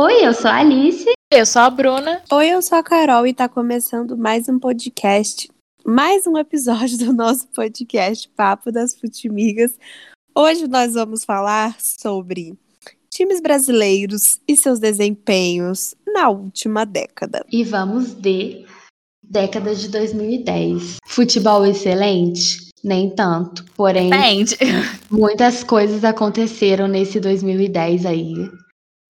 Oi, eu sou a Alice. Eu sou a Bruna. Oi, eu sou a Carol e tá começando mais um podcast, mais um episódio do nosso podcast Papo das Futimigas. Hoje nós vamos falar sobre times brasileiros e seus desempenhos na última década. E vamos de década de 2010. Futebol excelente? Nem tanto. Porém, Depende. muitas coisas aconteceram nesse 2010 aí,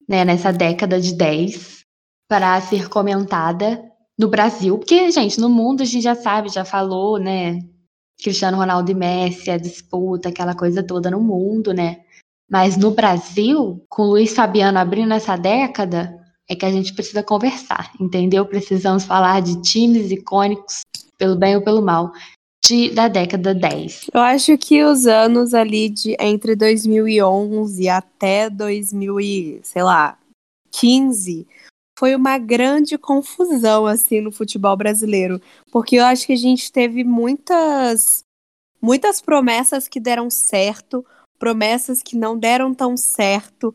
né? Nessa década de 10, para ser comentada no Brasil. Porque, gente, no mundo a gente já sabe, já falou, né? Cristiano Ronaldo e Messi, a disputa, aquela coisa toda no mundo, né? Mas no Brasil, com o Luiz Fabiano abrindo essa década, é que a gente precisa conversar, entendeu? Precisamos falar de times icônicos, pelo bem ou pelo mal, de, da década 10. Eu acho que os anos ali de entre 2011 até 2000 e, sei lá, 15 foi uma grande confusão assim no futebol brasileiro, porque eu acho que a gente teve muitas muitas promessas que deram certo, promessas que não deram tão certo,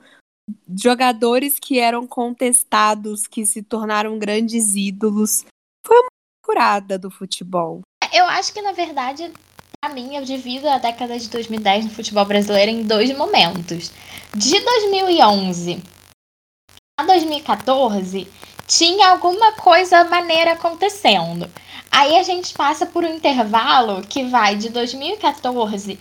jogadores que eram contestados, que se tornaram grandes ídolos. Foi uma curada do futebol. Eu acho que, na verdade, pra mim, eu divido a década de 2010 no futebol brasileiro em dois momentos. De 2011 a 2014, tinha alguma coisa maneira acontecendo. Aí a gente passa por um intervalo que vai de 2014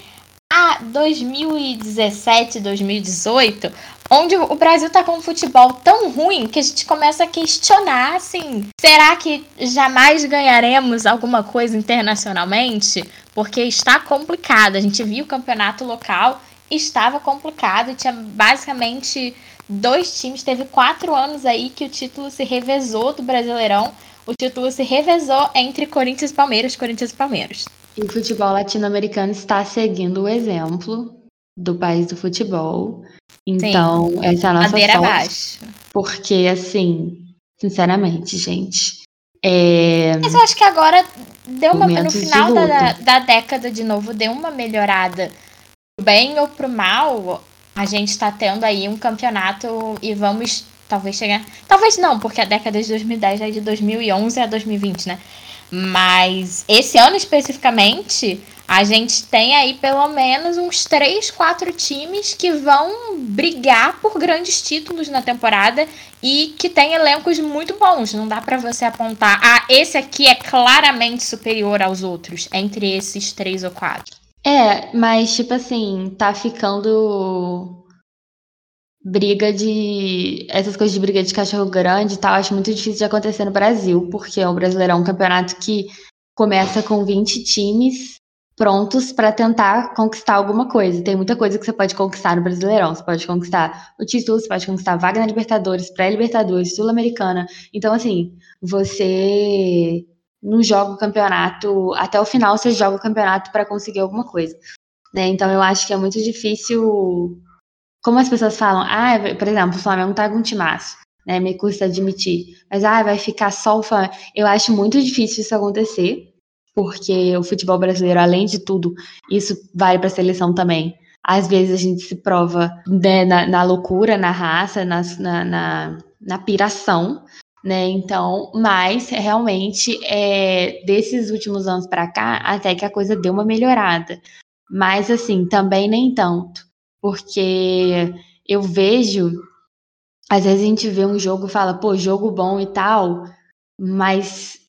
a 2017, 2018, onde o Brasil tá com um futebol tão ruim que a gente começa a questionar, assim, será que jamais ganharemos alguma coisa internacionalmente? Porque está complicado. A gente viu o campeonato local, estava complicado, tinha basicamente dois times, teve quatro anos aí que o título se revezou do Brasileirão. O título se revezou entre Corinthians e Palmeiras, Corinthians e Palmeiras. E o futebol latino-americano está seguindo o exemplo do país do futebol. Então, Sim. essa é a nossa Madeira sorte. abaixo. Porque, assim, sinceramente, gente. É... Mas eu acho que agora deu uma. No Momentos final da, da década de novo, deu uma melhorada. Pro bem ou pro mal, a gente tá tendo aí um campeonato e vamos talvez chegar. Talvez não, porque a década de 2010 é de 2011 a 2020, né? Mas esse ano especificamente, a gente tem aí pelo menos uns 3, 4 times que vão brigar por grandes títulos na temporada e que tem elencos muito bons. Não dá pra você apontar, ah, esse aqui é claramente superior aos outros, entre esses três ou quatro. É, mas tipo assim, tá ficando briga de. Essas coisas de briga de cachorro grande e tal, acho muito difícil de acontecer no Brasil, porque o Brasileirão é um campeonato que começa com 20 times prontos pra tentar conquistar alguma coisa. Tem muita coisa que você pode conquistar no Brasileirão. Você pode conquistar o título, você pode conquistar vaga na Libertadores, pré-Libertadores, Sul-Americana. Então, assim, você não joga o campeonato até o final, você joga o campeonato pra conseguir alguma coisa. Né? Então, eu acho que é muito difícil como as pessoas falam, ah, por exemplo, o Flamengo tá com um timaço, né? Me custa admitir. Mas ah, vai ficar só o Flamengo. Eu acho muito difícil isso acontecer, porque o futebol brasileiro, além de tudo, isso vale para seleção também. Às vezes a gente se prova né, na, na loucura, na raça, nas- na, na, na piração, né? Então, mas realmente é, desses últimos anos para cá, até que a coisa deu uma melhorada. Mas assim, também nem tanto porque eu vejo, às vezes a gente vê um jogo e fala, pô, jogo bom e tal, mas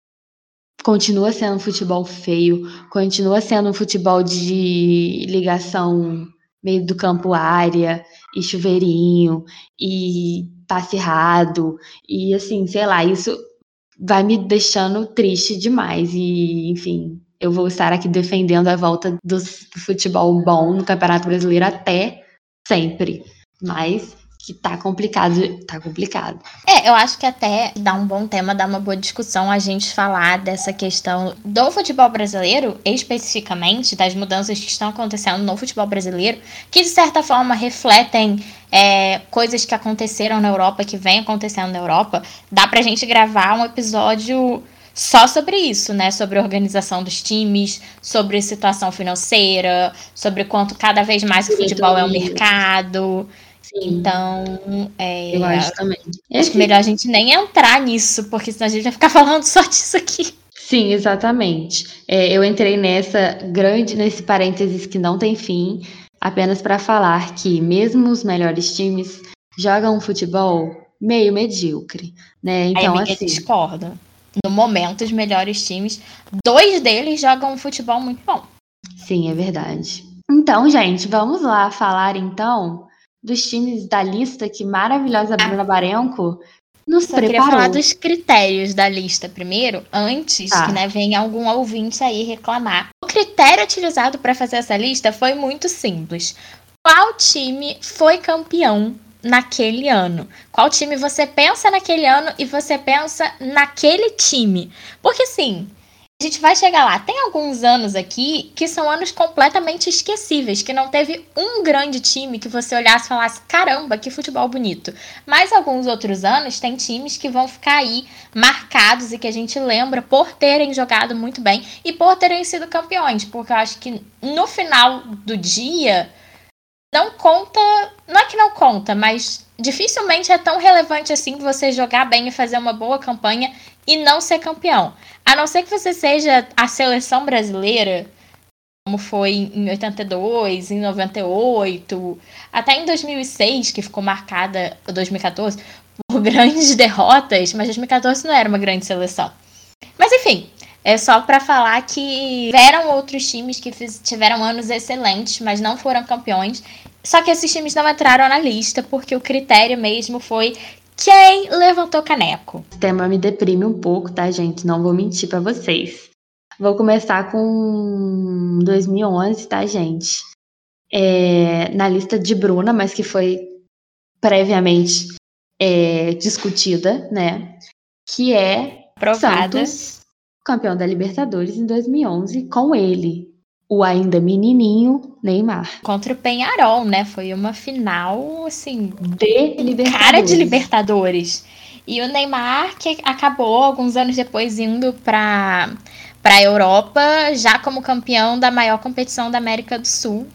continua sendo um futebol feio, continua sendo um futebol de ligação meio do campo área, e chuveirinho, e passe errado, e assim, sei lá, isso vai me deixando triste demais, e enfim, eu vou estar aqui defendendo a volta do futebol bom no Campeonato Brasileiro até sempre. Mas que tá complicado, tá complicado. É, eu acho que até dá um bom tema, dá uma boa discussão a gente falar dessa questão do futebol brasileiro, especificamente, das mudanças que estão acontecendo no futebol brasileiro, que de certa forma refletem é, coisas que aconteceram na Europa, que vem acontecendo na Europa. Dá pra gente gravar um episódio só sobre isso, né? Sobre a organização dos times, sobre situação financeira, sobre quanto cada vez mais o futebol é um mercado. Sim, Então, é, eu acho também. acho que melhor a gente nem entrar nisso, porque senão a gente vai ficar falando só disso aqui. Sim, exatamente. É, eu entrei nessa grande, nesse parênteses que não tem fim, apenas para falar que mesmo os melhores times jogam um futebol meio medíocre, né? Então, Aí assim, discordo. No momento, os melhores times, dois deles jogam um futebol muito bom. sim, é verdade. Então, gente, vamos lá falar então dos times da lista que maravilhosa Bruna Barenco nos Ah. Só queria preparou. falar dos critérios da lista primeiro, antes Tá. que né, venha algum ouvinte aí reclamar. O critério utilizado para fazer essa lista foi muito simples. Qual time foi campeão naquele ano? Qual time você pensa naquele ano e você pensa naquele time? Porque assim, a gente vai chegar lá. Tem alguns anos aqui que são anos completamente esquecíveis, que não teve um grande time que você olhasse e falasse: caramba, que futebol bonito. Mas alguns outros anos tem times que vão ficar aí marcados e que a gente lembra por terem jogado muito bem e por terem sido campeões, porque eu acho que no final do dia não conta, não é que não conta, mas dificilmente é tão relevante assim você jogar bem e fazer uma boa campanha e não ser campeão. A não ser que você seja a seleção brasileira, como foi em 82, em 98, até em 2006, que ficou marcada, 2014, por grandes derrotas, mas 2014 não era uma grande seleção. Mas enfim, é só pra falar que tiveram outros times que fiz- tiveram anos excelentes, mas não foram campeões. Só que esses times não entraram na lista porque o critério mesmo foi quem levantou caneco. Esse tema me deprime um pouco, tá, gente? Não vou mentir pra vocês. Vou começar com 2011, tá, gente? É, na lista de Bruna, mas que foi previamente é, discutida, né? Que é Aprovada. Santos, campeão da Libertadores em 2011, com ele, o ainda menininho Neymar. Contra o Penharol, né? Foi uma final, assim, De Libertadores. cara de Libertadores. E o Neymar, que acabou alguns anos depois indo para para a Europa, já como campeão da maior competição da América do Sul,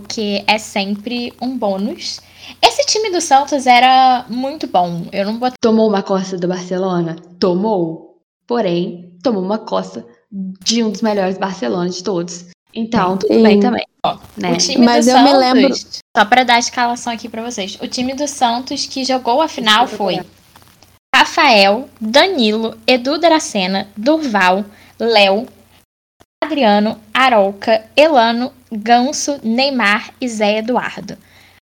o que é sempre um bônus. Esse time do Santos era muito bom. Eu não botei Tomou uma costa do Barcelona? Tomou. Porém, tomou uma costa de um dos melhores Barcelona de todos. Então, tudo Sim. bem também. Né? o time Mas do eu me Santos. lembro- Só para dar a escalação aqui para vocês. O time do Santos que jogou a final foi Rafael, Danilo, Edu Dracena, Durval, Léo, Adriano, Arolca, Elano, Ganso, Neymar e Zé Eduardo.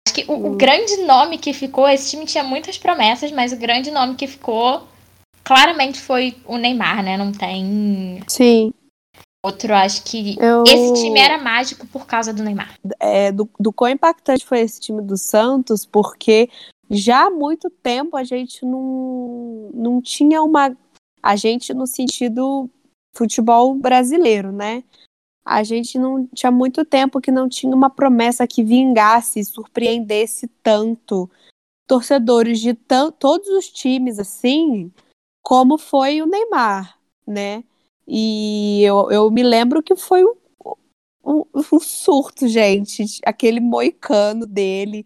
Acho que o, o Hum. grande nome que ficou, esse time tinha muitas promessas, mas o grande nome que ficou claramente foi o Neymar, né? Não tem Sim. outro. Acho que Eu... esse time era mágico por causa do Neymar. é, do, do quão impactante foi esse time do Santos, porque já há muito tempo a gente não, não tinha uma. A gente no sentido futebol brasileiro, né? A gente não tinha muito tempo que não tinha uma promessa que vingasse, surpreendesse tanto torcedores de todos os times assim, como foi o Neymar, né? E eu, eu me lembro que foi um, um, um surto, gente. Aquele moicano dele.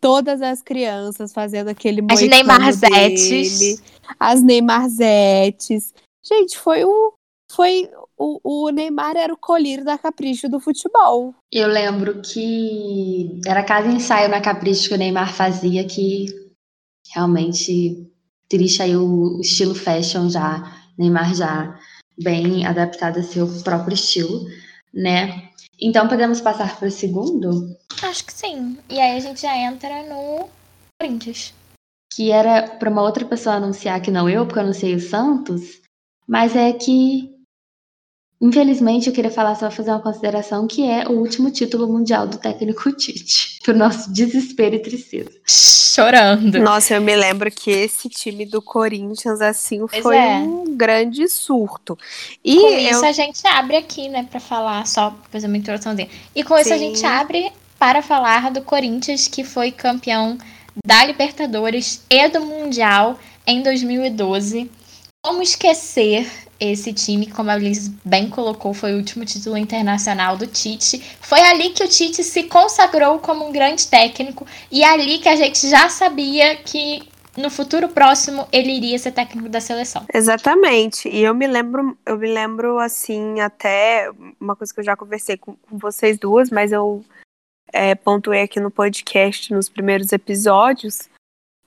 Todas as crianças fazendo aquele As moicano Neymarzetes. dele. As Neymarzetes. Gente, foi o... Foi... O, o Neymar era o colírio da capricho do futebol. Eu lembro que era cada ensaio na Capricho que o Neymar fazia que realmente triste aí o estilo fashion já, Neymar já bem adaptado a seu próprio estilo, né? Então podemos passar para o segundo, Acho que sim. E aí a gente já entra no Corinthians. que era para uma outra pessoa anunciar que não eu, porque eu anunciei o Santos, mas é que infelizmente eu queria falar só fazer uma consideração que é o último título mundial do técnico Tite, pro nosso desespero e tristeza. Chorando. Nossa, eu me lembro que esse time do Corinthians, assim, Pois foi é. um grande surto. E com eu- isso a gente abre aqui, né, pra falar só fazer uma introduçãozinha. E com isso a Sim. gente abre para falar do Corinthians que foi campeão da Libertadores e do Mundial em 2012. Como esquecer esse time, como a Liz bem colocou, foi o último título internacional do Tite. Foi ali que o Tite se consagrou como um grande técnico e ali que a gente já sabia que no futuro próximo ele iria ser técnico da seleção. Exatamente. E eu me lembro, eu me lembro assim, até uma coisa que eu já conversei com, com vocês duas, mas eu é, pontuei aqui no podcast nos primeiros episódios,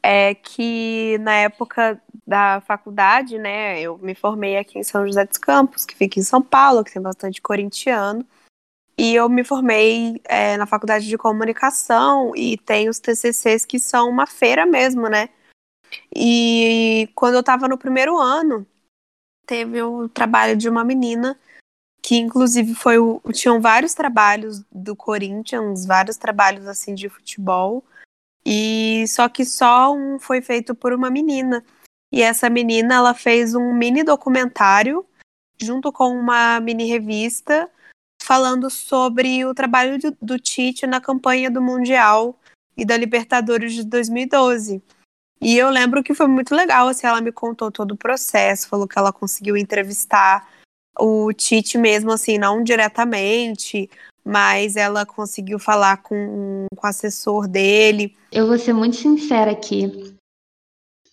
é que na época da faculdade, né, eu me formei aqui em São José dos Campos, que fica em São Paulo, que tem bastante corintiano, e eu me formei é, na faculdade de comunicação e tem os TCCs que são uma feira mesmo, né, e quando eu estava no primeiro ano, teve o trabalho de uma menina que inclusive foi o, tinham vários trabalhos do Corinthians, vários trabalhos assim de futebol, e só que só um foi feito por uma menina. E essa menina, ela fez um mini documentário junto com uma mini revista falando sobre o trabalho do, do Tite na campanha do Mundial e da Libertadores de 2012. E eu lembro que foi muito legal, assim, ela me contou todo o processo, falou que ela conseguiu entrevistar o Tite mesmo, assim, não diretamente, mas ela conseguiu falar com, com o assessor dele. Eu vou ser muito sincera aqui.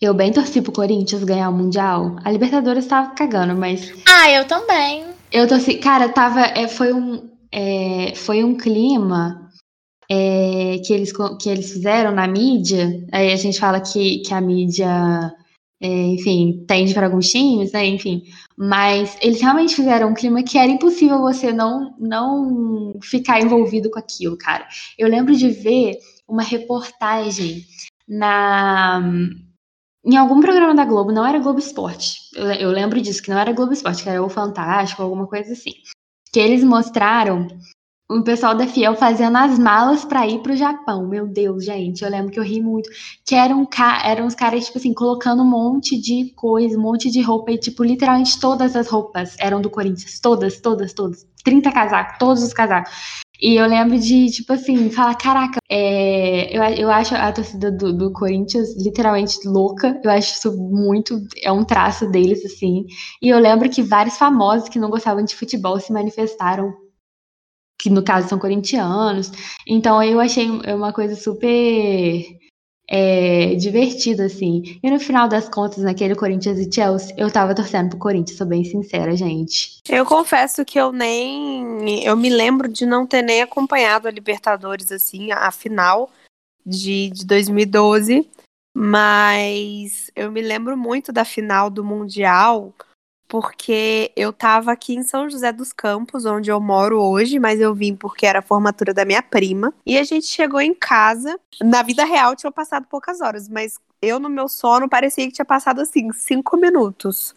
Eu bem torci pro Corinthians ganhar o Mundial. A Libertadores tava cagando, mas. Ah, eu também. Eu torci. Cara, tava. É, foi, um, é, foi um clima é, que, eles, que eles fizeram na mídia. Aí a gente fala que, que a mídia é, enfim, tende para alguns times, né? Enfim, mas eles realmente fizeram um clima que era impossível você não não ficar envolvido com aquilo, cara. Eu lembro de ver uma reportagem na em algum programa da Globo, não era Globo Esporte. Eu, eu lembro disso, que não era Globo Esporte, que era o Fantástico, alguma coisa assim. Que eles mostraram o pessoal da Fiel fazendo as malas para ir pro Japão. Meu Deus, gente, eu lembro que eu ri muito. Que eram, eram os caras, tipo assim, colocando um monte de coisa, um monte de roupa. E, tipo, literalmente todas as roupas eram do Corinthians. Todas, todas, todas. 30 casacos, todos os casacos. E eu lembro de, tipo assim, falar, caraca, é, eu, eu acho a torcida do, do Corinthians literalmente louca. Eu acho isso muito, é um traço deles, assim. E eu lembro que vários famosos que não gostavam de futebol se manifestaram que no caso são corintianos. Então eu achei uma coisa super é, divertida, assim. E no final das contas, naquele Corinthians e Chelsea, eu tava torcendo pro Corinthians, sou bem sincera, gente. Eu confesso que eu nem. Eu me lembro de não ter nem acompanhado a Libertadores, assim, a final de, de 2012. Mas eu me lembro muito da final do Mundial porque eu tava aqui em São José dos Campos, onde eu moro hoje, mas eu vim porque era a formatura da minha prima. E a gente chegou em casa. Na vida real tinha passado poucas horas, mas eu no meu sono parecia que tinha passado assim, cinco minutos.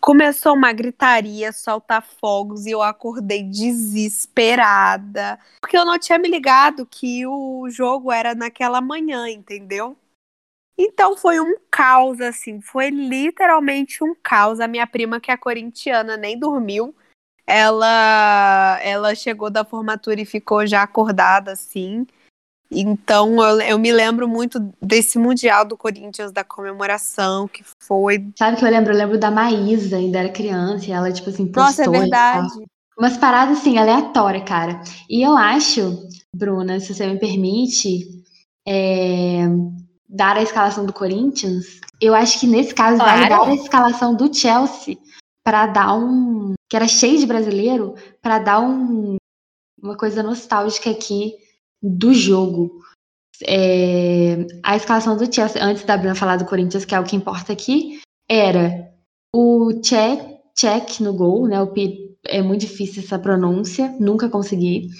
Começou uma gritaria, soltar fogos, e eu acordei desesperada. Porque eu não tinha me ligado que o jogo era naquela manhã, entendeu? Então foi um caos, assim, foi literalmente um caos. A minha prima, que é corintiana, nem dormiu. Ela, ela chegou da formatura e ficou já acordada, assim. Então eu, eu me lembro muito desse Mundial do Corinthians, da comemoração, que foi. Sabe que eu lembro? Eu lembro da Maísa, ainda era criança, e ela, tipo assim, postou. Nossa, é verdade. Umas paradas, assim, aleatórias, cara. E eu acho, Bruna, se você me permite, é, dar a escalação do Corinthians, eu acho que nesse caso claro. vale dar a escalação do Chelsea para dar um. que era cheio de brasileiro, para dar um, uma coisa nostálgica aqui do jogo. É, a escalação do Chelsea, antes da Bruna falar do Corinthians, que é o que importa aqui, era o Check, no gol, né? O P, é muito difícil essa pronúncia, nunca consegui.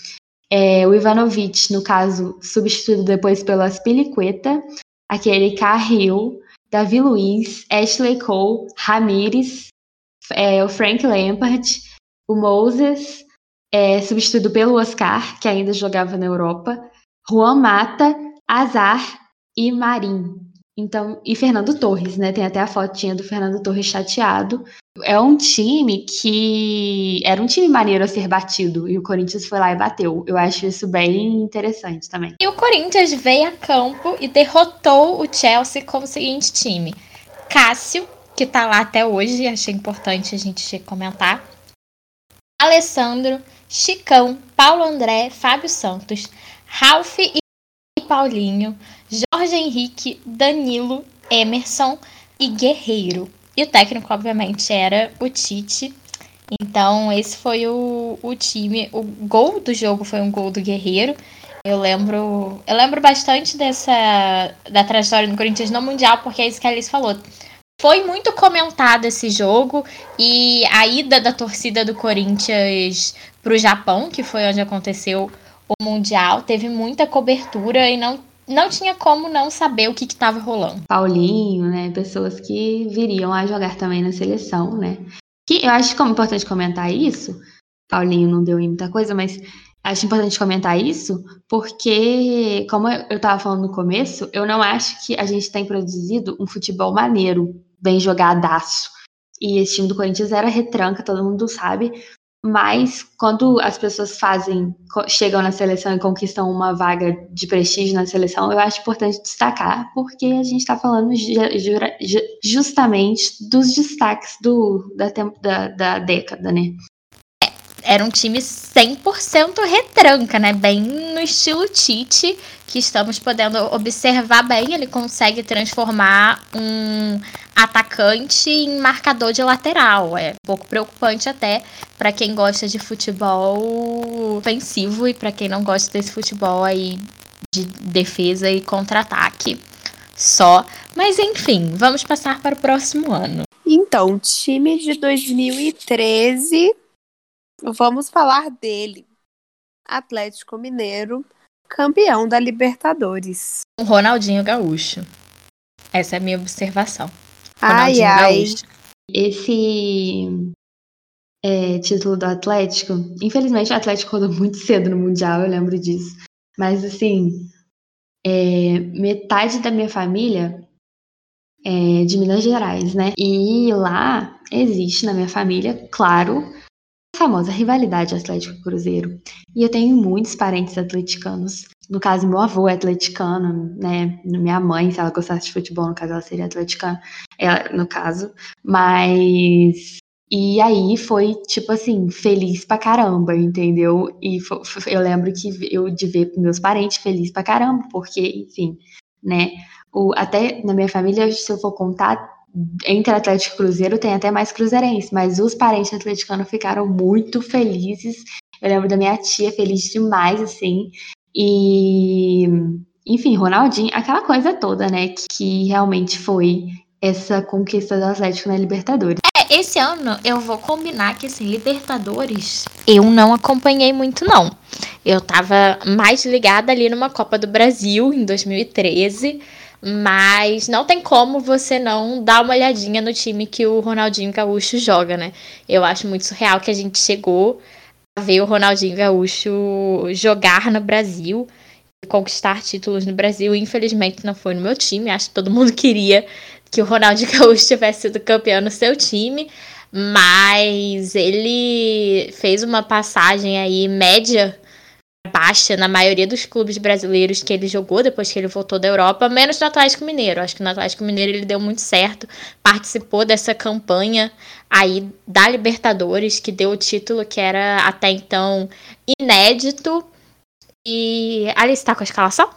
É, o Ivanovic, no caso, substituído depois pelo Aspilicueta aquele Carril, Davi Luiz, Ashley Cole, Ramires, é, o Frank Lampard, o Moses, é, substituído pelo Oscar, que ainda jogava na Europa, Juan Mata, Azar e Marim. Então, e Fernando Torres, né? Tem até a fotinha do Fernando Torres chateado. É um time que era um time maneiro a ser batido e o Corinthians foi lá e bateu. Eu acho isso bem interessante também. E o Corinthians veio a campo e derrotou o Chelsea com o seguinte time: Cássio, que tá lá até hoje, achei importante a gente comentar. Alessandro, Chicão, Paulo André, Fábio Santos, Ralph e Paulinho, Jorge Henrique, Danilo, Emerson e Guerreiro. E o técnico, obviamente, era o Tite. Então, esse foi o, o time. O gol do jogo foi um gol do Guerreiro. Eu lembro, eu lembro bastante dessa da trajetória do Corinthians no Mundial, porque é isso que a Alice falou. Foi muito comentado esse jogo e a ida da torcida do Corinthians para o Japão, que foi onde aconteceu o Mundial, teve muita cobertura e não, não tinha como não saber o que estava rolando. Paulinho, né? Pessoas que viriam a jogar também na seleção, né? Que eu acho como importante comentar isso. Paulinho não deu em muita coisa, mas Acho importante comentar isso, porque, como eu estava falando no começo, eu não acho que a gente tem produzido um futebol maneiro, bem jogadaço. E esse time do Corinthians era retranca, todo mundo sabe. Mas quando as pessoas fazem, chegam na seleção e conquistam uma vaga de prestígio na seleção, eu acho importante destacar, porque a gente está falando justamente dos destaques do, da, da, da década, né? era um time 100% retranca, né? Bem no estilo Tite, que estamos podendo observar bem. Ele consegue transformar um atacante em marcador de lateral. É um pouco preocupante até para quem gosta de futebol ofensivo e para quem não gosta desse futebol aí de defesa e contra-ataque. Só. Mas enfim, vamos passar para o próximo ano. Então, time de 2013 Vamos falar dele. Atlético Mineiro, campeão da Libertadores. O Ronaldinho Gaúcho. Essa é a minha observação. Ronaldinho ai, ai. Esse é, título do Atlético, infelizmente o Atlético rodou muito cedo no Mundial, eu lembro disso. Mas assim, é, metade da minha família é de Minas Gerais, né? E lá existe na minha família, claro, famosa rivalidade Atlético-Cruzeiro. E eu tenho muitos parentes atleticanos. No caso, meu avô é atleticano, né? Minha mãe, se ela gostasse de futebol, no caso, ela seria atleticana, ela, no caso. Mas. E aí foi, tipo assim, feliz pra caramba, entendeu? E eu lembro que eu de ver meus parentes felizes pra caramba, porque, enfim, né? O, até na minha família, se eu for contar, entre Atlético e Cruzeiro tem até mais cruzeirense, mas os parentes atleticanos ficaram muito felizes. Eu lembro da minha tia feliz demais, assim. E, enfim, Ronaldinho, aquela coisa toda, né? Que, realmente foi essa conquista do Atlético na Libertadores. É, esse ano eu vou combinar que, assim, Libertadores eu não acompanhei muito, não. Eu tava mais ligada ali numa Copa do Brasil em 2013 mas não tem como você não dar uma olhadinha no time que o Ronaldinho Gaúcho joga, né? Eu acho muito surreal que a gente chegou ver o Ronaldinho Gaúcho jogar no Brasil e conquistar títulos no Brasil. Infelizmente não foi no meu time. Acho que todo mundo queria que o Ronaldinho Gaúcho tivesse sido campeão no seu time. Mas ele fez uma passagem aí média baixa na maioria dos clubes brasileiros que ele jogou depois que ele voltou da Europa, menos no Atlético Mineiro. Acho que no Atlético Mineiro ele deu muito certo, participou dessa campanha aí da Libertadores, que deu o título que era até então inédito. E ali está com a escalação?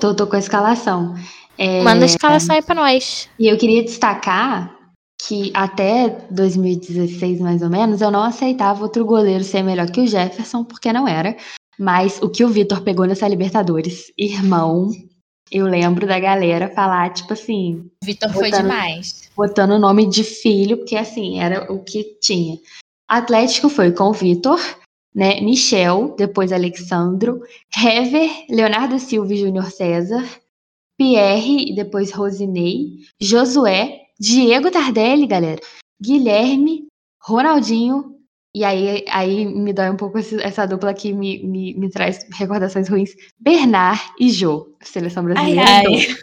Tô, tô com a escalação. É... Manda a escalação aí pra nós. E eu queria destacar que até 2016, mais ou menos, eu não aceitava outro goleiro ser melhor que o Jefferson, porque não era. Mas o que o Vitor pegou nessa Libertadores, irmão, eu lembro da galera falar, tipo assim. Vitor foi demais. Botando o nome de filho, porque assim, era o que tinha. Atlético foi com o Vitor, né? Michel, depois Alexandro, Hever, Leonardo Silva e Júnior César, Pierre, depois Rosinei, Josué, Diego Tardelli, galera, Guilherme, Ronaldinho, e aí, aí me dói um pouco essa dupla que me, me, me traz recordações ruins. Bernard e Jô, seleção brasileira. Ai, ai.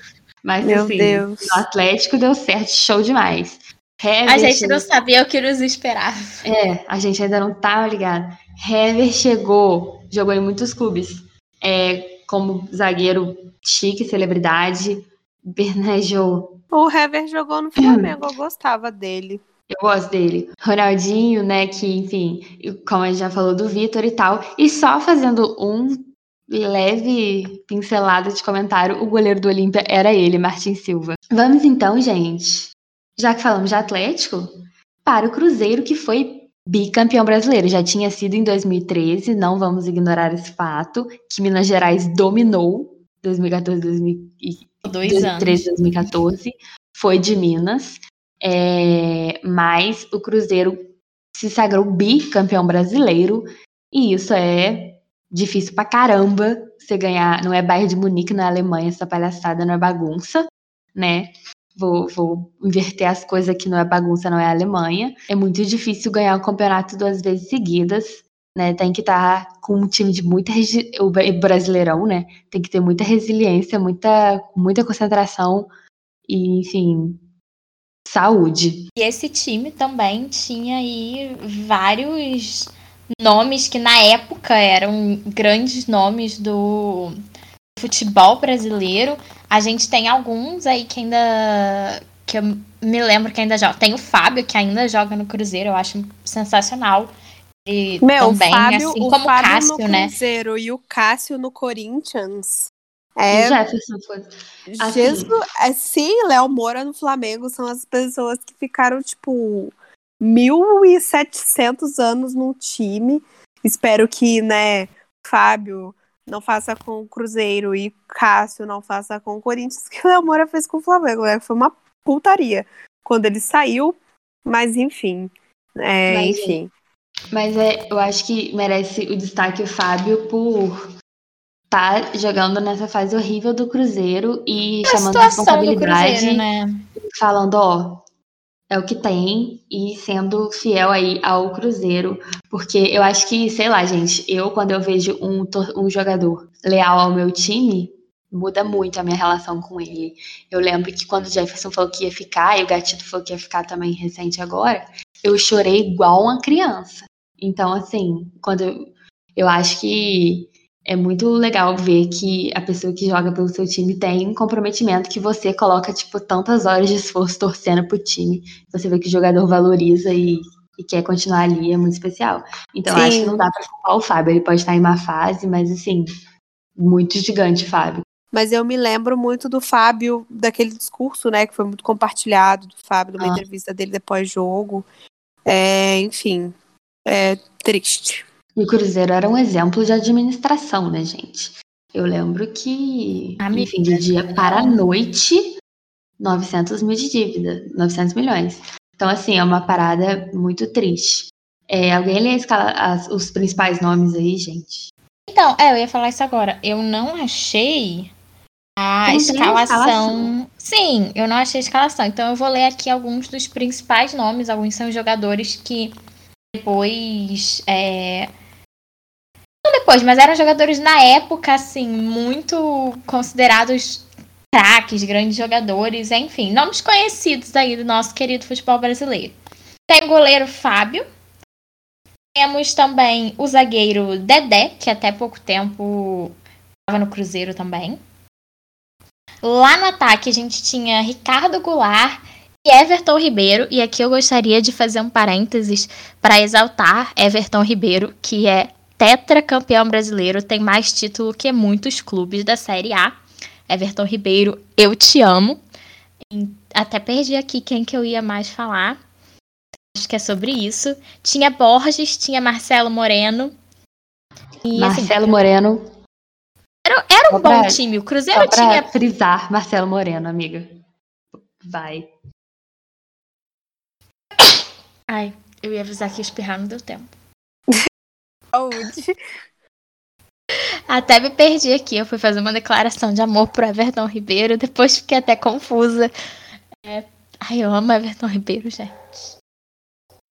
Mas Meu assim, Deus. no Atlético deu certo, show demais. Herbert, a gente não sabia o que nos esperava. É, a gente ainda não estava ligado. Hever chegou, jogou em muitos clubes, é, como zagueiro chique, celebridade. Bernard Jô O Hever jogou no Flamengo, eu gostava dele. Eu gosto dele. Ronaldinho, né, que, enfim, como a gente já falou do Vitor e tal. E só fazendo um leve pincelada de comentário, o goleiro do Olímpia era ele, Martin Silva. Vamos então, gente, já que falamos de Atlético, para o Cruzeiro, que foi bicampeão brasileiro. Já tinha sido em 2013, não vamos ignorar esse fato, que Minas Gerais dominou 2014, 2013, 2014, foi de Minas. É, mas o Cruzeiro se sagrou bicampeão brasileiro, e isso é difícil pra caramba você ganhar. Não é Bayern de Munique na Alemanha, essa palhaçada não é bagunça, né? Vou, vou inverter as coisas aqui, não é bagunça, não é Alemanha. É muito difícil ganhar o campeonato duas vezes seguidas. Né, tem que estar tá com um time de muita o brasileirão, né? Tem que ter muita resiliência, muita, muita concentração e, enfim, saúde. E esse time também tinha aí vários nomes que na época eram grandes nomes do futebol brasileiro. A gente tem alguns aí que ainda. que eu me lembro que ainda joga. Tem o Fábio, que ainda joga no Cruzeiro, eu acho sensacional. E Meu, também, Fábio, assim o como o Fábio Cássio, no né? Cruzeiro e o Cássio no Corinthians. É, Jefferson foi. Assim, Jesus, é, sim, Léo Moura no Flamengo são as pessoas que ficaram, tipo, 1.700 anos num time. Espero que, né, Fábio não faça com o Cruzeiro e Cássio não faça com o Corinthians, que o Léo Moura fez com o Flamengo, né? Foi uma putaria quando ele saiu, mas enfim. É, Mas, enfim. Mas é, eu acho que merece o destaque o Fábio por estar jogando nessa fase horrível do Cruzeiro e A chamando a responsabilidade, Cruzeiro, né? falando, ó, é o que tem e sendo fiel aí ao Cruzeiro, porque eu acho que, sei lá, gente, eu quando eu vejo um, um jogador leal ao meu time, muda muito a minha relação com ele. Eu lembro que quando o Jefferson falou que ia ficar, e o Gatito falou que ia ficar também recente agora, eu chorei igual uma criança. Então, assim, quando eu, eu acho que é muito legal ver que a pessoa que joga pelo seu time tem um comprometimento que você coloca, tipo, tantas horas de esforço torcendo pro time. Você vê que o jogador valoriza e, e quer continuar ali, é muito especial. Então, eu acho que não dá pra culpar o Fábio. Ele pode estar em má fase, mas, assim, muito gigante, Fábio. Mas eu me lembro muito do Fábio, daquele discurso, né, que foi muito compartilhado do Fábio, de uma Ah. entrevista dele depois jogo. É, enfim, é triste. E o Cruzeiro era um exemplo de administração, né, gente? Eu lembro que, Amiga, enfim, de dia para a noite, 900 mil de dívida, 900 milhões. Então, assim, é uma parada muito triste. É, alguém lê as- os principais nomes aí, gente? Então, é, eu ia falar isso agora. Eu não achei a escalação. escalação. Sim, eu não achei a escalação. Então eu vou ler aqui alguns dos principais nomes. Alguns são jogadores que depois. É... Não depois, mas eram jogadores na época, assim, muito considerados craques, grandes jogadores, enfim, nomes conhecidos aí do nosso querido futebol brasileiro. Tem o goleiro Fábio. Temos também o zagueiro Dedé, que até pouco tempo estava no Cruzeiro também. Lá no ataque a gente tinha Ricardo Goulart Everton Ribeiro. E aqui eu gostaria de fazer um parênteses para exaltar Everton Ribeiro, que é tetracampeão brasileiro, tem mais título que muitos clubes da Série A. Everton Ribeiro, eu te amo. Até perdi aqui quem que eu ia mais falar. Acho que é sobre isso. Tinha Borges, tinha Marcelo Moreno. E assim, Marcelo Moreno, era, era um Só bom pra- time. O Cruzeiro só pra tinha frisar, Marcelo Moreno, amiga. Vai. Ai, eu ia avisar que espirrar, não deu tempo. Saúde. Até me perdi aqui. Eu fui fazer uma declaração de amor pro Everton Ribeiro, depois fiquei até confusa. É, Ai, eu amo Everton Ribeiro, gente.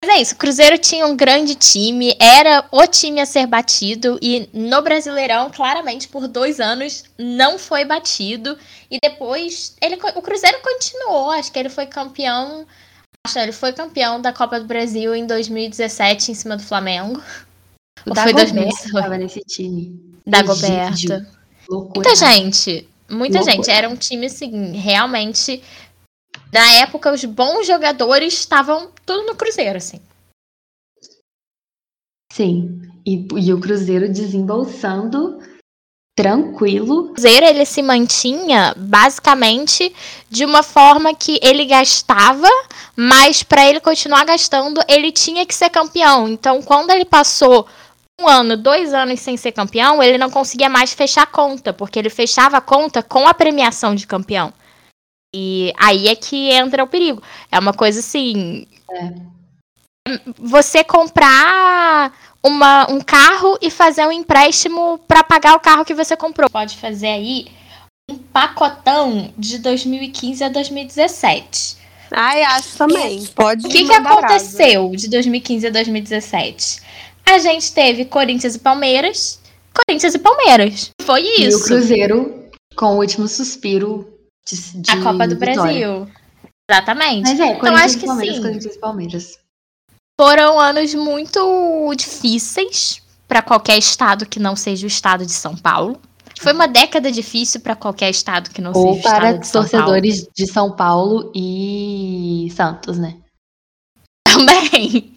Mas é isso, o Cruzeiro tinha um grande time, era o time a ser batido, e no Brasileirão, claramente, por dois anos, não foi batido. E depois, ele, o Cruzeiro continuou, acho que ele foi campeão. Ele foi campeão da Copa do Brasil em 2017 em cima do Flamengo. O Ou foi Dagoberto 2018? tava nesse time. Da. Goberta. Muita gente. Muita Loucura. gente. Era um time, assim, realmente Na época, os bons jogadores estavam tudo no Cruzeiro, assim. Sim. E, e o Cruzeiro desembolsando tranquilo. O Cruzeiro ele se mantinha basicamente de uma forma que ele gastava, mas para ele continuar gastando, ele tinha que ser campeão. Então, quando ele passou um ano, dois anos sem ser campeão, ele não conseguia mais fechar a conta, porque ele fechava a conta com a premiação de campeão. E aí é que entra o perigo. É uma coisa assim. É. Você comprar uma, um carro e fazer um empréstimo para pagar o carro que você comprou. Pode fazer aí um pacotão de 2015 a 2017. Ai, acho também. Pode O que, que aconteceu de 2015 a 2017? A gente teve Corinthians e Palmeiras. Corinthians e Palmeiras. Foi E o isso. Cruzeiro com o último suspiro de, de a Copa do vitória. Brasil. Exatamente. Mas é, Então, acho que Palmeiras, sim. Corinthians e Palmeiras. Foram anos muito difíceis para qualquer estado que não seja o estado de São Paulo. Foi uma década difícil para qualquer estado que não Ou seja o para estado de São Paulo. torcedores de São Paulo e Santos, né? também.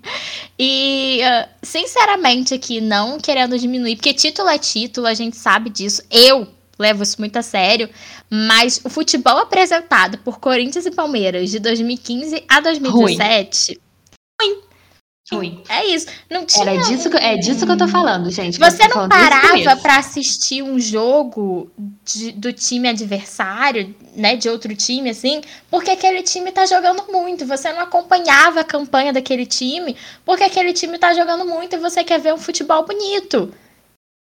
E, ah, sinceramente, aqui, não querendo diminuir, porque título é título, a gente sabe disso. Eu levo isso muito a sério. Mas o futebol apresentado por Corinthians e Palmeiras de 2015 a 2017 Ruim. É isso. Não tinha. Era disso que, é disso que eu tô falando, gente. Você não parava pra assistir um jogo de- do time adversário, né, de outro time, assim, porque aquele time tá jogando muito. Você não acompanhava a campanha daquele time, porque aquele time tá jogando muito e você quer ver um futebol bonito.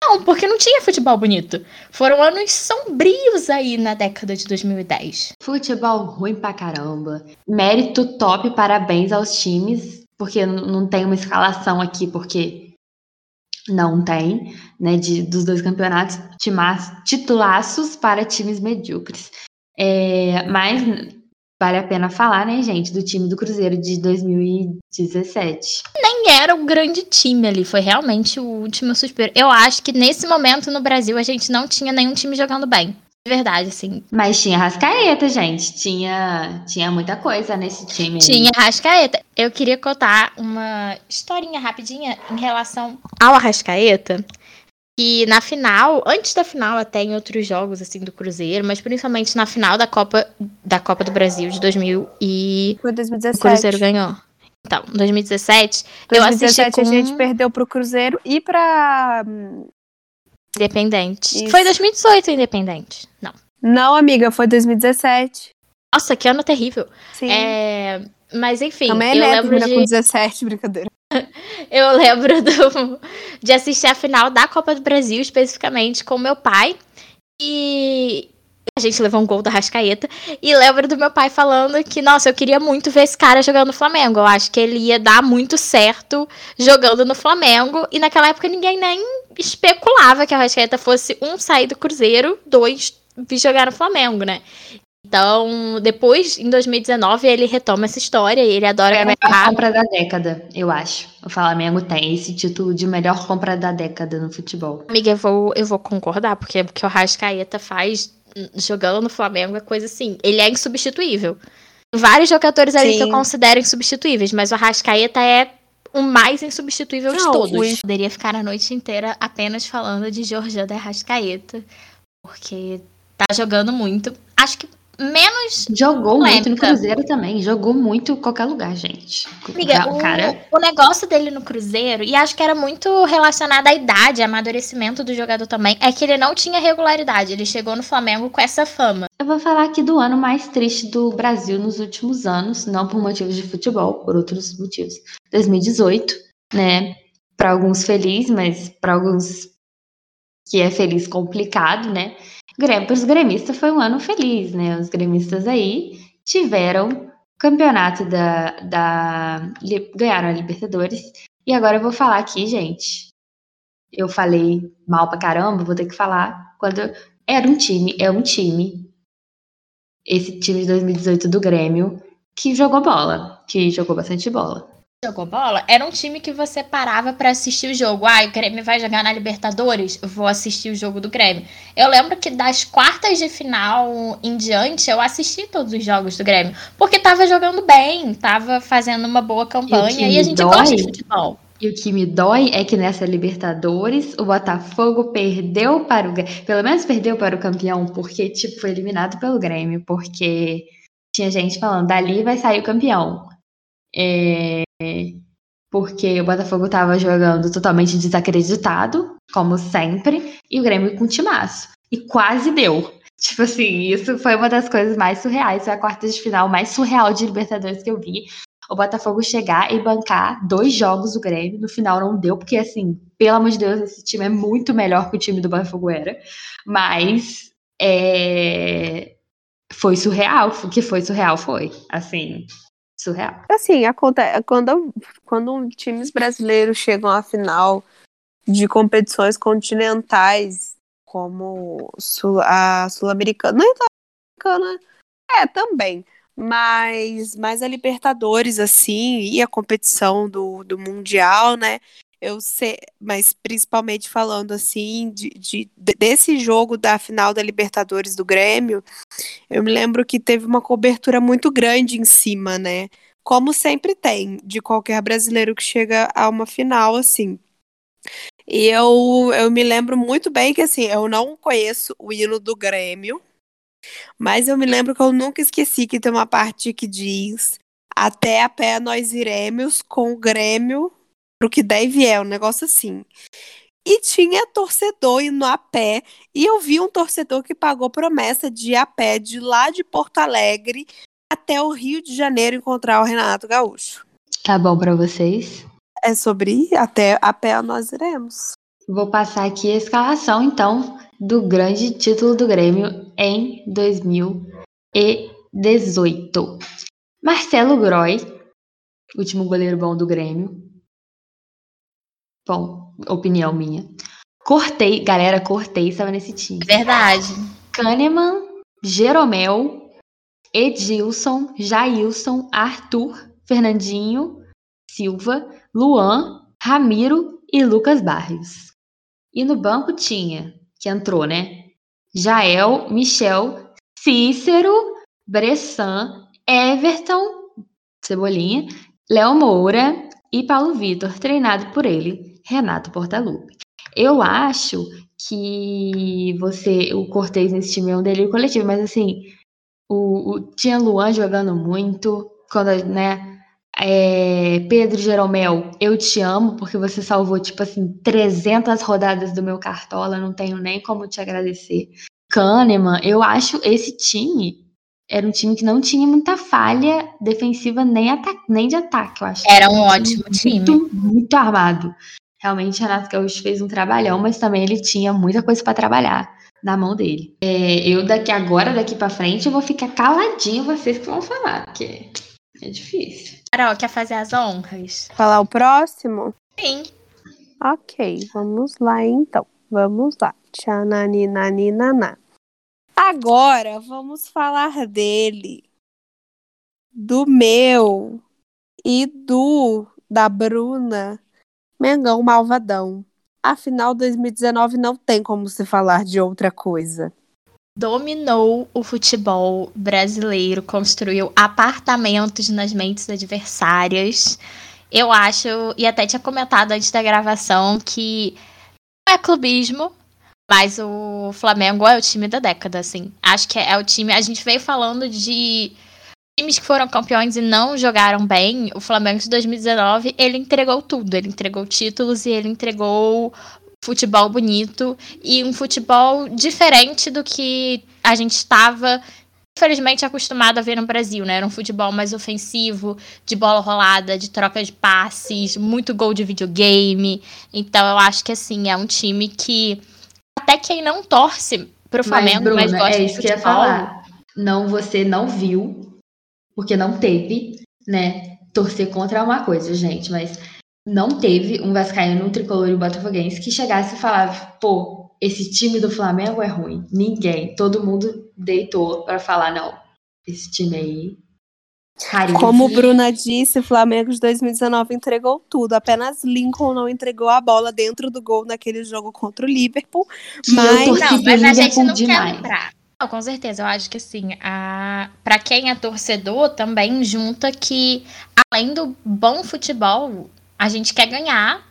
Não, porque não tinha futebol bonito. Foram anos sombrios aí na década de 2010. Futebol ruim pra caramba. Mérito top, parabéns aos times, porque não tem uma escalação aqui, porque não tem, né, de, dos dois campeonatos, timas- titulaços para times medíocres. É, mas vale a pena falar, né, gente, do time do Cruzeiro de 2017. Nem era um grande time ali, foi realmente o último suspiro. Eu acho que nesse momento no Brasil a gente não tinha nenhum time jogando bem. De verdade, assim. Mas tinha Rascaeta, gente. Tinha, tinha muita coisa nesse time. aí. Tinha Arrascaeta. Eu queria contar uma historinha rapidinha em relação ao Arrascaeta. Que na final, antes da final, até em outros jogos assim do Cruzeiro, mas principalmente na final da Copa da Copa do Brasil de 2000 e Foi o 2017. Cruzeiro ganhou. Então, 2017, eu assisti 2017 com a gente perdeu pro Cruzeiro e pra. Independente. Isso. Foi 2018 Independente. Não. Não, amiga, foi 2017. Nossa, que ano terrível. Sim. É, mas enfim, Também é eu lembro de com 17, brincadeira. Eu lembro do- de assistir a final da Copa do Brasil, especificamente, com meu pai. E a gente levou um gol da Rascaeta. E lembro do meu pai falando que, nossa, eu queria muito ver esse cara jogando no Flamengo. Eu acho que ele ia dar muito certo jogando no Flamengo. E naquela época ninguém nem especulava que a Rascaeta fosse, um, sair do Cruzeiro, dois, vir jogar no Flamengo, né? Então, depois, em 2019, ele retoma essa história e ele adora Foi a melhor compra da década, eu acho. O Flamengo tem esse título de melhor compra da década no futebol. Amiga, eu vou, eu vou concordar, porque o que o Rascaeta faz jogando no Flamengo é coisa assim. Ele é insubstituível. Tem Vários jogadores ali que eu Sim. considero insubstituíveis, mas o Rascaeta é o mais insubstituível de Não, todos. o- Poderia ficar a noite inteira apenas falando de Jorge da Rascaeta, porque tá jogando muito. Acho que menos. Jogou muito no Polêmica. Cruzeiro também. Jogou muito em qualquer lugar, gente. Amiga, o o, cara. o negócio dele no Cruzeiro, e acho que era muito relacionado à idade, amadurecimento do jogador também, é que ele não tinha regularidade. Ele chegou no Flamengo com essa fama. Eu vou falar aqui do ano mais triste do Brasil nos últimos anos, não por motivos de futebol, por outros motivos. 2018, né? Para alguns feliz, mas para alguns que é feliz complicado, né? Para os gremistas foi um ano feliz, né? Os gremistas aí tiveram campeonato da, da ganharam a Libertadores e agora eu vou falar aqui, gente. Eu falei mal pra caramba, vou ter que falar quando era um time, é um time esse time de 2018 do Grêmio que jogou bola, que jogou bastante bola. Jogou bola, era um time que você parava para assistir o jogo. Ah, o Grêmio vai jogar na Libertadores, vou assistir o jogo do Grêmio. Eu lembro que das quartas de final em diante, eu assisti todos os jogos do Grêmio, porque tava jogando bem, tava fazendo uma boa campanha e, e a gente dói, gosta de futebol. E o que me dói é que nessa Libertadores o Botafogo perdeu para o pelo menos perdeu para o campeão, porque tipo foi eliminado pelo Grêmio, porque tinha gente falando dali vai sair o campeão. É, porque o Botafogo estava jogando totalmente desacreditado, como sempre, e o Grêmio com timaço. E quase deu. Tipo assim, isso foi uma das coisas mais surreais. Foi a quarta de final mais surreal de Libertadores que eu vi. O Botafogo chegar e bancar dois jogos do Grêmio. No final não deu, porque assim, pelo amor de Deus, esse time é muito melhor que o time do Botafogo era. Mas é... foi surreal. O que foi surreal foi. Assim, surreal. Assim, acontece quando, quando times brasileiros chegam à final de competições continentais, como a Sul-Americana, não é Sul-Americana, é também, mas, mas a Libertadores, assim, e a competição do, do Mundial, né? Eu sei, mas principalmente falando assim de, de, desse jogo da final da Libertadores do Grêmio, eu me lembro que teve uma cobertura muito grande em cima, né? Como sempre tem, de qualquer brasileiro que chega a uma final, assim. E eu, eu me lembro muito bem que, assim, eu não conheço o hino do Grêmio, mas eu me lembro que eu nunca esqueci que tem uma parte que diz até a pé nós iremos com o Grêmio pro que der e vier, um negócio assim. E tinha torcedor indo a pé, e eu vi um torcedor que pagou promessa de ir a pé de lá de Porto Alegre até o Rio de Janeiro encontrar o Renato Gaúcho. Tá bom para vocês? É sobre até a pé nós iremos. Vou passar aqui a escalação, então, do grande título do Grêmio em 2018. Marcelo Groy, último goleiro bom do Grêmio. Bom, opinião minha. Cortei, galera, cortei, estava nesse time. Verdade. Kahneman, Jeromel, Edilson, Jailson, Arthur, Fernandinho, Silva, Luan, Ramiro e Lucas Barrios. E no banco tinha, que entrou, né? Jael, Michel, Cícero, Bressan, Everton, Cebolinha, Léo Moura e Paulo Vitor, treinado por ele. Renato Portaluppi. Eu acho que você, o Cortez nesse time é um delírio coletivo, mas assim, o, o tinha Luan jogando muito, quando, né? É, Pedro Jeromel, eu te amo porque você salvou, tipo assim, 300 rodadas do meu cartola, não tenho nem como te agradecer. Kahneman, eu acho esse time era um time que não tinha muita falha defensiva nem, nem de ataque, eu acho. Era um, um ótimo time. Muito, muito armado. Realmente, Renato Gaúcho fez um trabalhão, mas também ele tinha muita coisa para trabalhar na mão dele. É, eu daqui agora, daqui para frente, eu vou ficar caladinho vocês que vão falar, porque é difícil. Carol, quer fazer as honras? Falar o próximo? Sim. Ok, vamos lá então. Vamos lá. Tchananinaninaná. Agora vamos falar dele, do meu e do da Bruna Mengão malvadão. Afinal, 2019 não tem como se falar de outra coisa. Dominou o futebol brasileiro, construiu apartamentos nas mentes adversárias. Eu acho, e até tinha comentado antes da gravação, que não é clubismo, mas o Flamengo é o time da década, assim. Acho que é o time. A gente veio falando de times que foram campeões e não jogaram bem, o Flamengo de 2019, ele entregou tudo. Ele entregou títulos e ele entregou futebol bonito e um futebol diferente do que a gente estava infelizmente acostumado a ver no Brasil, né? Era um futebol mais ofensivo, de bola rolada, de troca de passes, muito gol de videogame. Então eu acho que assim, é um time que até quem não torce pro Flamengo, mas, Bruna, mas gosta é isso de futebol, que eu ia falar. Não, você não viu porque não teve, né? Torcer contra é uma coisa, gente, mas não teve um Vascaíno, um tricolor e um Botafoguense que chegasse e falava, pô, esse time do Flamengo é ruim. Ninguém, todo mundo deitou para falar, não, esse time aí Caríssimo. Como Bruna disse, o Flamengo de 2019 entregou tudo. Apenas Lincoln não entregou a bola dentro do gol naquele jogo contra o Liverpool. Mas, Não, mas a gente não demais. quer lembrar. Não, com certeza, eu acho que assim, a... para quem é torcedor, também junta que, além do bom futebol, a gente quer ganhar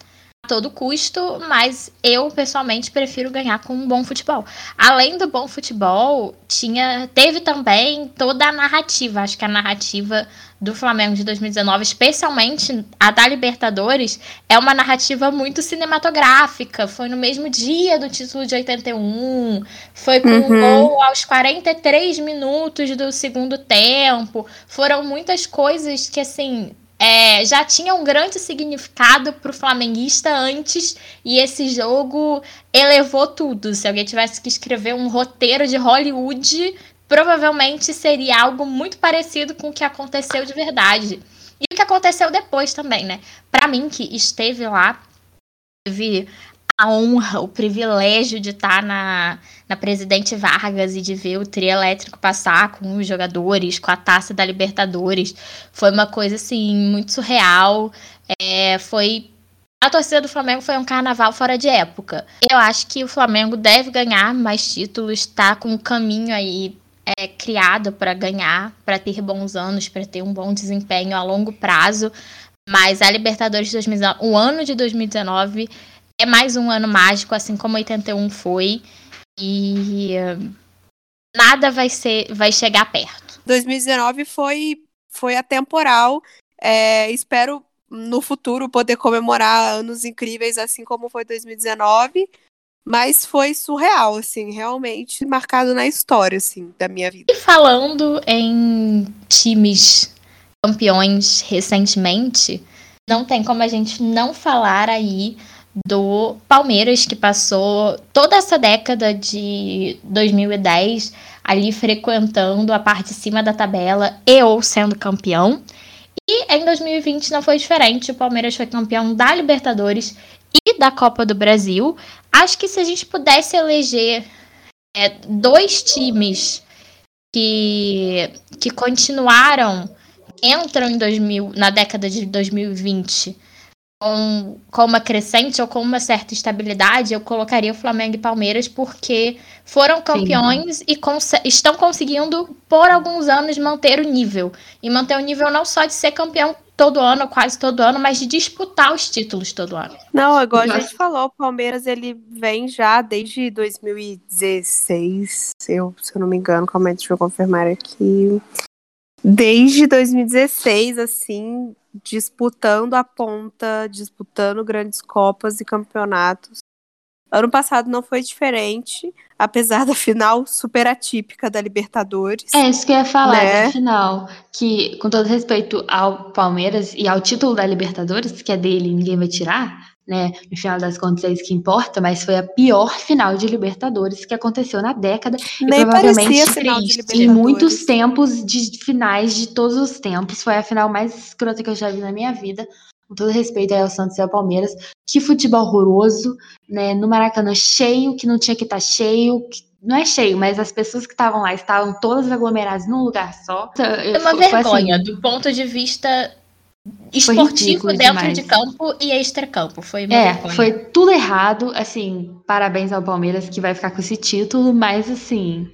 a todo custo, mas eu, pessoalmente, prefiro ganhar com um bom futebol. Além do bom futebol, tinha teve também toda a narrativa. Acho que a narrativa do Flamengo de 2019, especialmente a da Libertadores, é uma narrativa muito cinematográfica. Foi no mesmo dia do título de 81, foi com Uhum. um gol aos 43 minutos do segundo tempo. Foram muitas coisas que, assim, é, já tinham um grande significado para o flamenguista antes, e esse jogo elevou tudo. Se alguém tivesse que escrever um roteiro de Hollywood, provavelmente seria algo muito parecido com o que aconteceu de verdade. E o que aconteceu depois também, né? Para mim, que esteve lá, tive a honra, o privilégio de estar na, na Presidente Vargas e de ver o trio elétrico passar com os jogadores, com a taça da Libertadores. Foi uma coisa, assim, muito surreal. É, foi. A torcida do Flamengo foi um carnaval fora de época. Eu acho que o Flamengo deve ganhar mais títulos, tá com um caminho aí é, criado para ganhar, para ter bons anos, para ter um bom desempenho a longo prazo. Mas a Libertadores de 2019, o ano de 2019 é mais um ano mágico, assim como 81 foi. E eh, nada vai ser, vai chegar perto. 2019 foi, foi atemporal. É, espero no futuro poder comemorar anos incríveis, assim como foi 2019. Mas foi surreal, assim, realmente marcado na história, assim, da minha vida. E falando em times campeões recentemente, não tem como a gente não falar aí do Palmeiras, que passou toda essa década de 2010 ali frequentando a parte de cima da tabela e ou sendo campeão. E em 2020 não foi diferente. O Palmeiras foi campeão da Libertadores e da Copa do Brasil. Acho que se a gente pudesse eleger é, dois times que, que continuaram, entram em 2000, na década de 2020 com, com uma crescente ou com uma certa estabilidade, eu colocaria o Flamengo e Palmeiras porque foram campeões e cons estão conseguindo, por alguns anos, manter o nível. E manter o nível não só de ser campeão todo ano, quase todo ano, mas de disputar os títulos todo ano. Não, igual a gente falou, o Palmeiras ele vem já desde 2016, eu, se eu não me engano, calma aí, deixa eu confirmar aqui. Desde 2016, assim, disputando a ponta, disputando grandes copas e campeonatos. Ano passado não foi diferente, apesar da final super atípica da Libertadores. É isso que eu ia falar, Né? final. Que, com todo respeito ao Palmeiras e ao título da Libertadores, que é dele e ninguém vai tirar, né? No final das contas é isso que importa, mas foi a pior final de Libertadores que aconteceu na década. Nem provavelmente parecia final de. Libertadores. Em muitos tempos de finais de todos os tempos. Foi a final mais escrota que eu já vi na minha vida. Com todo respeito aí ao Santos e ao Palmeiras. Que futebol horroroso, né? No Maracanã cheio, que não tinha que estar cheio. que- não é cheio, mas as pessoas que estavam lá estavam todas aglomeradas num lugar só. É uma Foi- foi vergonha assim, do ponto de vista esportivo dentro demais. de campo e extra-campo. Foi uma É, vergonha. foi tudo errado. Assim, parabéns ao Palmeiras que vai ficar com esse título, mas assim,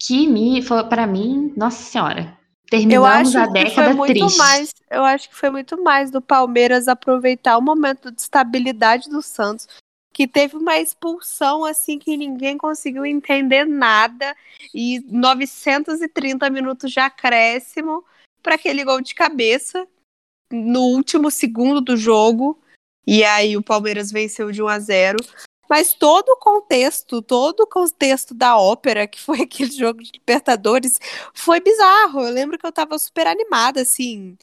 que me, foi para mim, nossa senhora. Eu Terminamos acho a que foi década muito triste. mais. Eu acho que foi muito mais do Palmeiras aproveitar o momento de estabilidade do Santos, que teve uma expulsão assim que ninguém conseguiu entender nada e 930 minutos de acréscimo para aquele gol de cabeça no último segundo do jogo. E aí o Palmeiras venceu de 1 a 0. Mas todo o contexto, todo o contexto da ópera, que foi aquele jogo de Libertadores, foi bizarro. Eu lembro que eu tava super animada, assim,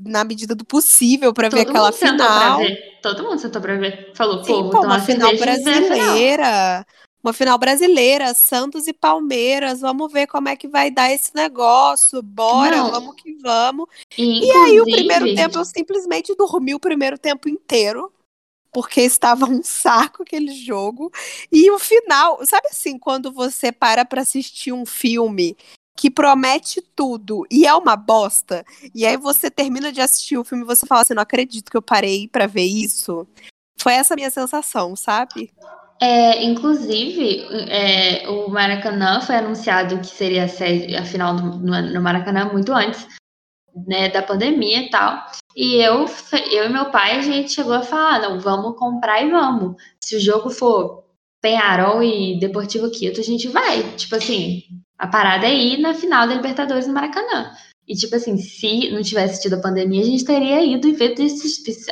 na medida do possível para ver aquela final. ver. Todo mundo sentou pra ver. Falou, Sim, pô, pô, uma final cerveja e ver a final. Uma final brasileira, Santos e Palmeiras. Vamos ver como é que vai dar esse negócio. Bora, Não. vamos que vamos. E, E aí, o inclusive, primeiro tempo, eu simplesmente dormi o primeiro tempo inteiro. Porque estava um saco aquele jogo. E o final, sabe assim, quando você para pra assistir um filme que promete tudo e é uma bosta, e aí você termina de assistir o filme e você fala assim, não acredito que eu parei para ver isso. Foi essa minha sensação, sabe? É, inclusive, é, o Maracanã foi anunciado que seria a, sede, a final do, no, no Maracanã muito antes né, da pandemia e tal. E eu, eu e meu pai, a gente chegou a falar, não, vamos comprar e vamos. Se o jogo for Penharol e Deportivo Quito, a gente vai. Tipo assim, a parada é ir na final da Libertadores no Maracanã. E, tipo assim, se não tivesse tido a pandemia, a gente teria ido e ver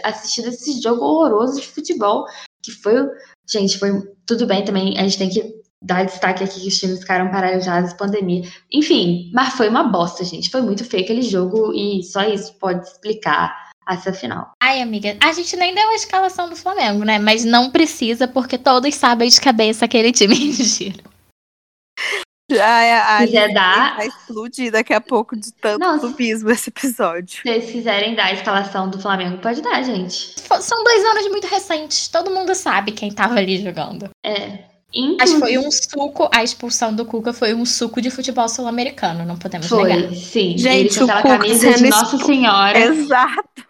assistido esse jogo horroroso de futebol. Que foi. Gente, foi tudo bem também. A gente tem que dar destaque aqui que os times ficaram paralisados pandemia. Enfim, mas foi uma bosta, gente. Foi muito feio aquele jogo e só isso pode explicar essa final. Ai, amiga, a gente nem deu a escalação do Flamengo, né? Mas não precisa, porque todos sabem de cabeça aquele time de giro. Ai, a quiser dar... vai explodir daqui a pouco de tanto Não, clubismo esse episódio. Se vocês quiserem dar a escalação do Flamengo, pode dar, gente. São dois anos muito recentes. Todo mundo sabe quem tava ali jogando. É. Mas foi um suco, a expulsão do Cuca foi um suco de futebol sul-americano, não podemos foi, negar. Sim, gente, ele com aquela camisa de Nossa Senhora. Exato.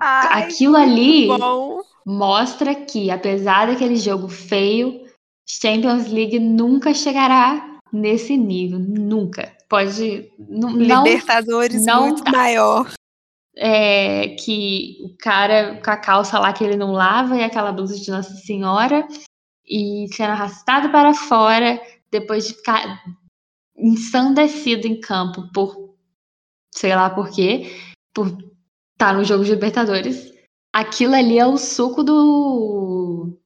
Ai, Aquilo ali bom. mostra que, apesar daquele jogo feio, Champions League nunca chegará nesse nível. Nunca. Pode. Não, Libertadores não muito tá. maior. É, que o cara com a calça lá que ele não lava e aquela blusa de Nossa Senhora e sendo arrastado para fora depois de ficar ensandecido em campo por sei lá por quê, por tá no jogo de Libertadores, aquilo ali é o suco do,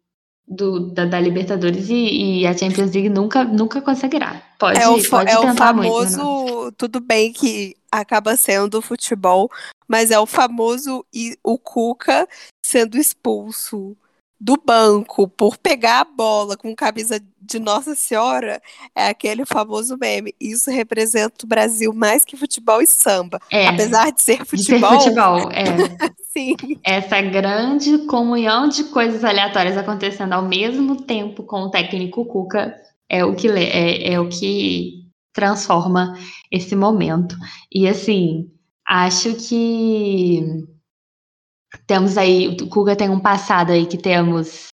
do da, da Libertadores e, e, a Champions League nunca, nunca conseguirá. Pode, é o, pode é o famoso, muito, tudo bem que acaba sendo futebol, mas é o famoso e o Cuca sendo expulso do banco por pegar a bola com camisa de Nossa Senhora é aquele famoso meme. Isso representa o Brasil mais que futebol e samba. É, Apesar de ser futebol. De ser futebol, é. Sim. Essa grande comunhão de coisas aleatórias acontecendo ao mesmo tempo com o técnico Cuca é o que, é, é o que transforma esse momento. E assim, acho que temos aí, o Kuga tem um passado aí que temos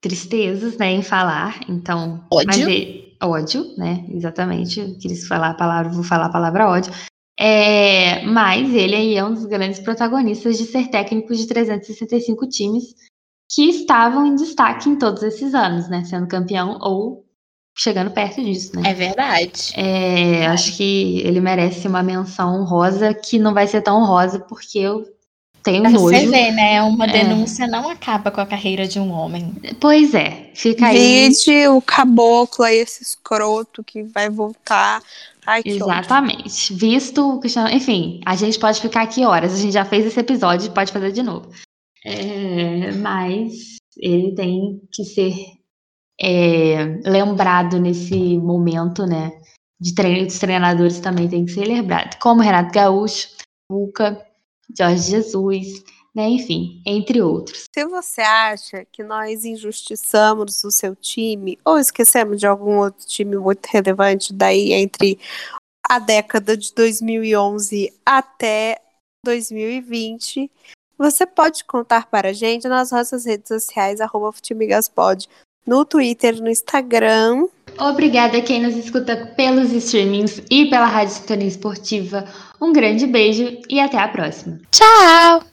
tristezas, né, em falar, então... Ódio. Ele, ódio, né, exatamente, quis falar a palavra, vou falar a palavra ódio. É, mas ele aí é um dos grandes protagonistas de ser técnico de 365 times que estavam em destaque em todos esses anos, né, sendo campeão ou chegando perto disso, né? É verdade. É, acho que ele merece uma menção honrosa que não vai ser tão honrosa porque eu tenho pra nojo. Você vê, né? Uma é. denúncia não acaba com a carreira de um homem. Pois é, fica aí. Vide o caboclo aí, esse escroto que vai voltar. Ai, que Exatamente. Ódio. Visto o Cristiano. Enfim, a gente pode ficar aqui horas. A gente já fez esse episódio, pode fazer de novo. É, mas ele tem que ser é, lembrado nesse momento, né? De treino, dos treinadores também tem que ser lembrado. Como Renato Gaúcho, Luca, Jorge Jesus, né? Enfim, entre outros. Se você acha que nós injustiçamos o seu time ou esquecemos de algum outro time muito relevante daí entre a década de 2011 até 2020, você pode contar para a gente nas nossas redes sociais, arroba Futimigaspod, no Twitter, no Instagram. Obrigada a quem nos escuta pelos streamings e pela Rádio Sintonia Esportiva. Um grande beijo e até a próxima. Tchau!